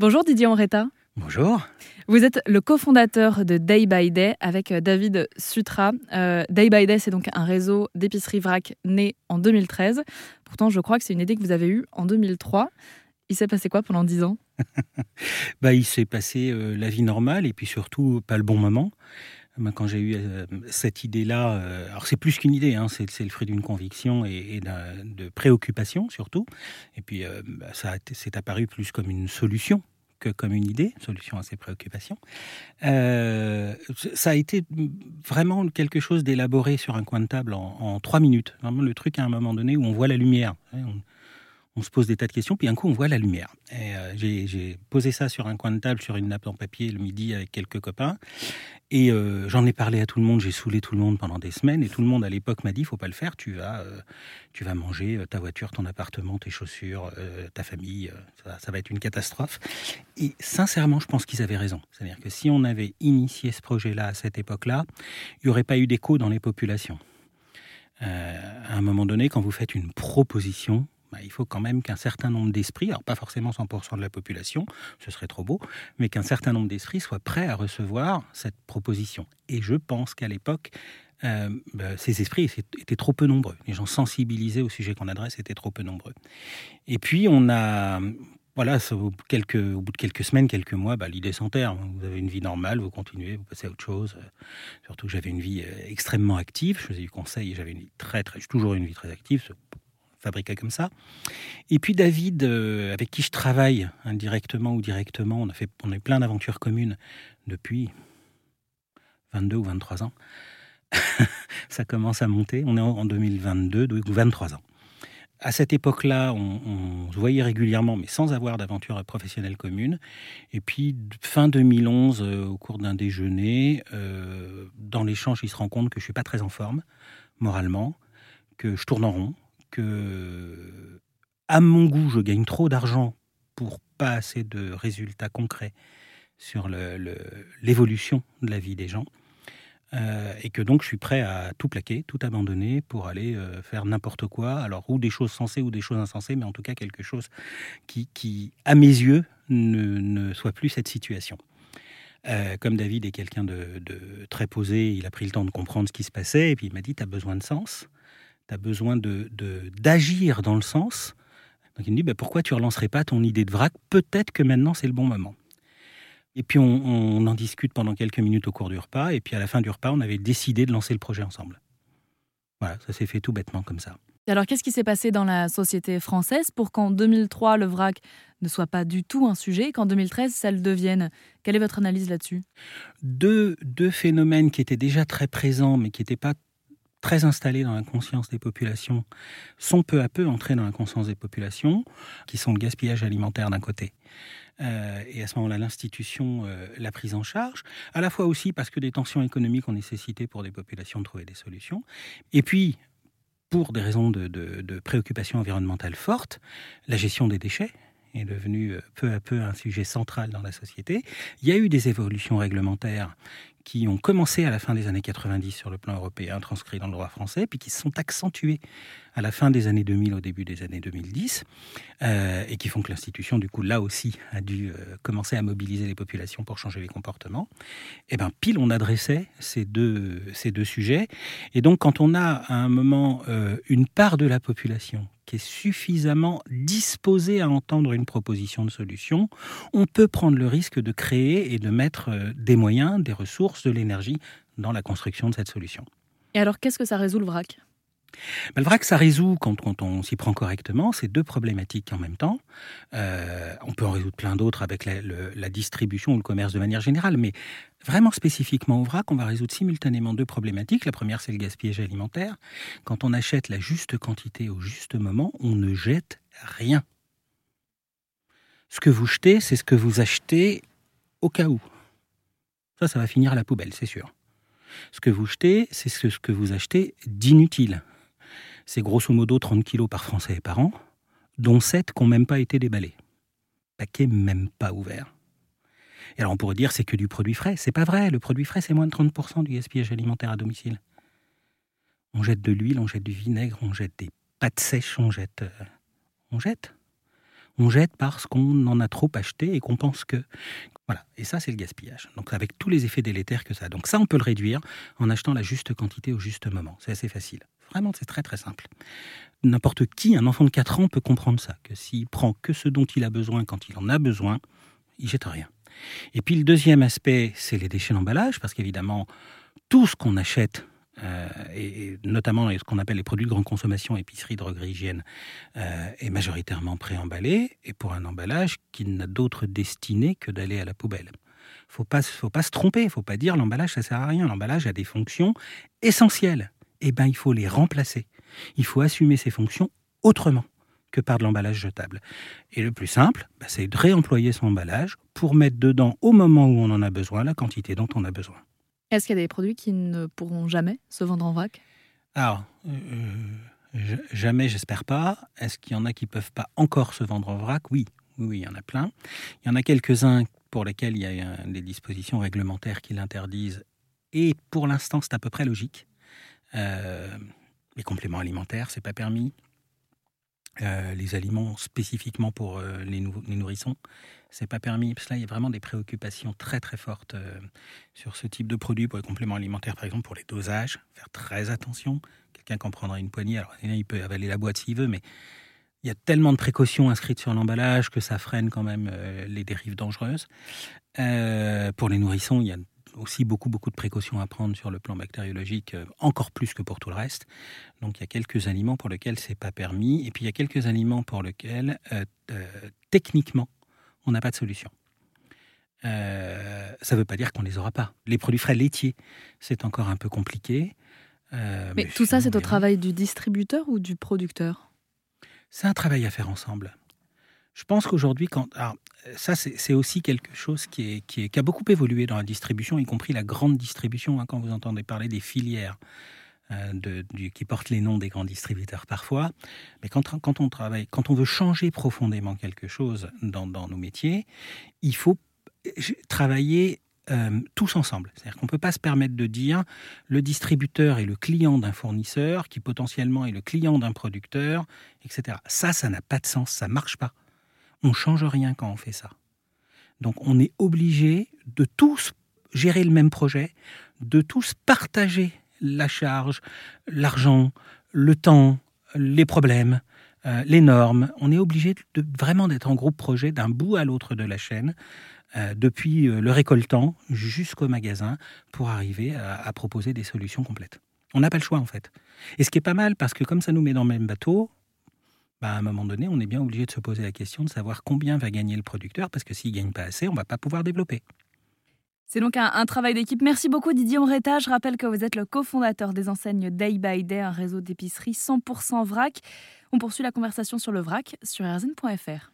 Bonjour Didier Henretta. Bonjour. Vous êtes le cofondateur de Day by Day avec euh, David Sutra. Euh, Day by Day, c'est donc un réseau d'épicerie vrac né en 2013. Pourtant, je crois que c'est une idée que vous avez eue en 2003. Il s'est passé quoi pendant 10 ans? Bah, Il s'est passé euh, la vie normale et puis surtout pas le bon moment. Quand j'ai eu cette idée-là, alors c'est plus qu'une idée, hein, c'est le fruit d'une conviction et, de préoccupation surtout. Et puis bah, ça s'est apparu plus comme une solution comme une idée, solution à ces préoccupations. Euh, ça a été vraiment quelque chose d'élaboré sur un coin de table en, trois minutes. Vraiment le truc à un moment donné où on voit la lumière. On, on se pose des tas de questions, puis un coup on voit la lumière. Euh, j'ai posé ça sur un coin de table, sur une nappe en papier le midi avec quelques copains, et euh, j'en ai parlé à tout le monde, j'ai saoulé tout le monde pendant des semaines, et tout le monde à l'époque m'a dit, faut pas le faire, tu vas, euh, tu vas manger ta voiture, ton appartement, tes chaussures, ta famille, ça, ça, va être une catastrophe. Et sincèrement, je pense qu'ils avaient raison. C'est-à-dire que si on avait initié ce projet-là à cette époque-là, il n'y aurait pas eu d'écho dans les populations. à un moment donné, quand vous faites une proposition, bah, il faut quand même qu'un certain nombre d'esprits, alors pas forcément 100% de la population, ce serait trop beau, mais qu'un certain nombre d'esprits soient prêts à recevoir cette proposition. Et je pense qu'à l'époque, euh, bah, ces esprits étaient trop peu nombreux. Les gens sensibilisés au sujet qu'on adresse étaient trop peu nombreux. Et puis on a, voilà, au, bout de quelques semaines, quelques mois, bah, l'idée s'enterre. Vous avez une vie normale, vous continuez, vous passez à autre chose. Surtout que j'avais une vie euh, extrêmement active. Je faisais du conseil et j'avais une vie très, très, toujours une vie très active fabriqué comme ça. Et puis David, euh, avec qui je travaille indirectement ou directement, on a, fait, on a eu plein d'aventures communes depuis 22 ou 23 ans. ça commence à monter. On est en 2022, donc 23 ans. À cette époque-là, on, se voyait régulièrement, mais sans avoir d'aventure professionnelle commune. Et puis, fin 2011, euh, au cours d'un déjeuner, euh, dans l'échange, il se rend compte que je suis pas très en forme, moralement, que je tourne en rond, que, à mon goût, je gagne trop d'argent pour pas assez de résultats concrets sur l'évolution de la vie des gens. Euh, et que donc je suis prêt à tout plaquer, tout abandonner pour aller euh, faire n'importe quoi, alors ou des choses sensées ou des choses insensées, mais en tout cas quelque chose qui, à mes yeux, ne, soit plus cette situation. Euh, comme David est quelqu'un de, de, très posé, il a pris le temps de comprendre ce qui se passait, et puis il m'a dit, tu as besoin de sens tu as besoin d'agir de, d'agir dans le sens. Donc il me dit, bah, pourquoi tu relancerais pas ton idée de vrac? Peut-être que maintenant c'est le bon moment. Et puis on, en discute pendant quelques minutes au cours du repas, et puis à la fin du repas, on avait décidé de lancer le projet ensemble. Voilà, ça s'est fait tout bêtement comme ça. alors qu'est-ce qui s'est passé dans la société française pour qu'en 2003, le vrac ne soit pas du tout un sujet, qu'en 2013, ça le devienne? Quelle est votre analyse là-dessus? Deux, deux phénomènes qui étaient déjà très présents, mais qui n'étaient pas très installés dans la conscience des populations, sont peu à peu entrés dans la conscience des populations, qui sont le gaspillage alimentaire d'un côté. Euh, et à ce moment-là, l'institution euh, l'a prise en charge, à la fois aussi parce que des tensions économiques ont nécessité pour des populations de trouver des solutions, et puis pour des raisons de, de préoccupation environnementale forte, la gestion des déchets, est devenue euh, peu à peu un sujet central dans la société. Il y a eu des évolutions réglementaires qui ont commencé à la fin des années 90 sur le plan européen, transcrits dans le droit français, puis qui se sont accentués à la fin des années 2000, au début des années 2010, euh, et qui font que l'institution, du coup, là aussi, a dû euh, commencer à mobiliser les populations pour changer les comportements. Et bien, pile, on adressait ces deux, ces deux sujets. Et donc, quand on a à un moment une part de la population est suffisamment disposée à entendre une proposition de solution, on peut prendre le risque de créer et de mettre des moyens, des ressources, de l'énergie dans la construction de cette solution. Et alors, qu'est-ce que ça résout le vrac? Le vrac, ça résout, quand, on s'y prend correctement, ces deux problématiques en même temps. Euh, on peut en résoudre plein d'autres avec la, distribution ou le commerce de manière générale, mais vraiment spécifiquement au vrac, on va résoudre simultanément deux problématiques. La première, c'est le gaspillage alimentaire. Quand on achète la juste quantité au juste moment, on ne jette rien. Ce que vous jetez, c'est ce que vous achetez au cas où. Ça, ça va finir à la poubelle, c'est sûr. Ce que vous jetez, c'est ce que vous achetez d'inutile c'est grosso modo 30 kilos par Français et par an, dont 7 qui n'ont même pas été déballés. Paquet même pas ouvert. Et alors on pourrait dire c'est que du produit frais. C'est pas vrai. Le produit frais, c'est moins de 30% du gaspillage alimentaire à domicile. On jette de l'huile, on jette du vinaigre, on jette des pâtes sèches, on jette. Euh, on jette. On jette parce qu'on en a trop acheté et qu'on pense que. Voilà, et ça c'est le gaspillage. Donc avec tous les effets délétères que ça a. Donc ça on peut le réduire en achetant la juste quantité au juste moment. C'est assez facile. Vraiment c'est très très simple. N'importe qui, un enfant de 4 ans peut comprendre ça, que s'il prend que ce dont il a besoin quand il en a besoin, il jette rien. Et puis le deuxième aspect, c'est les déchets d'emballage, parce qu'évidemment, tout ce qu'on achète, euh, et, notamment ce qu'on appelle les produits de grande consommation, épicerie, droguerie, hygiène, euh, est majoritairement préemballé, et pour un emballage qui n'a d'autre destinée que d'aller à la poubelle. Faut pas, faut pas se tromper, faut pas dire l'emballage ça sert à rien. L'emballage a des fonctions essentielles. Eh ben, il faut les remplacer. Il faut assumer ces fonctions autrement que par de l'emballage jetable. Et le plus simple, bah, c'est de réemployer son emballage pour mettre dedans au moment où on en a besoin la quantité dont on a besoin. Est-ce qu'il y a des produits qui ne pourront jamais se vendre en vrac? Alors, euh, euh, jamais, j'espère pas. Est-ce qu'il y en a qui peuvent pas encore se vendre en vrac? Oui, oui, il y en a plein. Il y en a quelques-uns pour lesquels il y a des dispositions réglementaires qui l'interdisent. Et pour l'instant, c'est à peu près logique. Euh, les compléments alimentaires, c'est pas permis. Euh, les aliments spécifiquement pour euh, les, nourrissons, c'est pas permis. Parce que là, il y a vraiment des préoccupations très très fortes sur ce type de produits pour les compléments alimentaires, par exemple pour les dosages, faire très attention. Quelqu'un qui en prendra une poignée, alors il peut avaler la boîte s'il veut, mais il y a tellement de précautions inscrites sur l'emballage que ça freine quand même les dérives dangereuses. pour les nourrissons, il y a aussi beaucoup, beaucoup de précautions à prendre sur le plan bactériologique, euh, encore plus que pour tout le reste. Donc il y a quelques aliments pour lesquels c'est pas permis, et puis il y a quelques aliments pour lesquels, euh, euh, techniquement, on n'a pas de solution. ça ne veut pas dire qu'on ne les aura pas. Les produits frais laitiers, c'est encore un peu compliqué. mais, tout ça, c'est au travail du distributeur ou du producteur? C'est un travail à faire ensemble. Je pense qu'aujourd'hui, quand ça, c'est aussi quelque chose qui, a beaucoup évolué dans la distribution, y compris la grande distribution, hein, quand vous entendez parler des filières. Euh, qui portent les noms des grands distributeurs parfois. Mais quand, on travaille, quand on veut changer profondément quelque chose dans, nos métiers, il faut travailler euh, tous ensemble. C'est-à-dire qu'on ne peut pas se permettre de dire le distributeur est le client d'un fournisseur, qui potentiellement est le client d'un producteur, etc. Ça, ça n'a pas de sens, ça ne marche pas. On change rien quand on fait ça. Donc on est obligé de tous gérer le même projet, de tous partager la charge, l'argent, le temps, les problèmes, euh, les normes. On est obligé de, vraiment d'être en groupe projet d'un bout à l'autre de la chaîne, euh, depuis euh, le récoltant jusqu'au magasin, pour arriver à proposer des solutions complètes. On n'a pas le choix en fait. Et ce qui est pas mal, parce que comme ça nous met dans le même bateau, bah, à un moment donné, on est bien obligé de se poser la question de savoir combien va gagner le producteur, parce que s'il ne gagne pas assez, on ne va pas pouvoir développer. C'est donc un, travail d'équipe. Merci beaucoup Didier Omreta. Je rappelle que vous êtes le cofondateur des enseignes Day by Day, un réseau d'épicerie 100% vrac. On poursuit la conversation sur le vrac sur rzn.fr.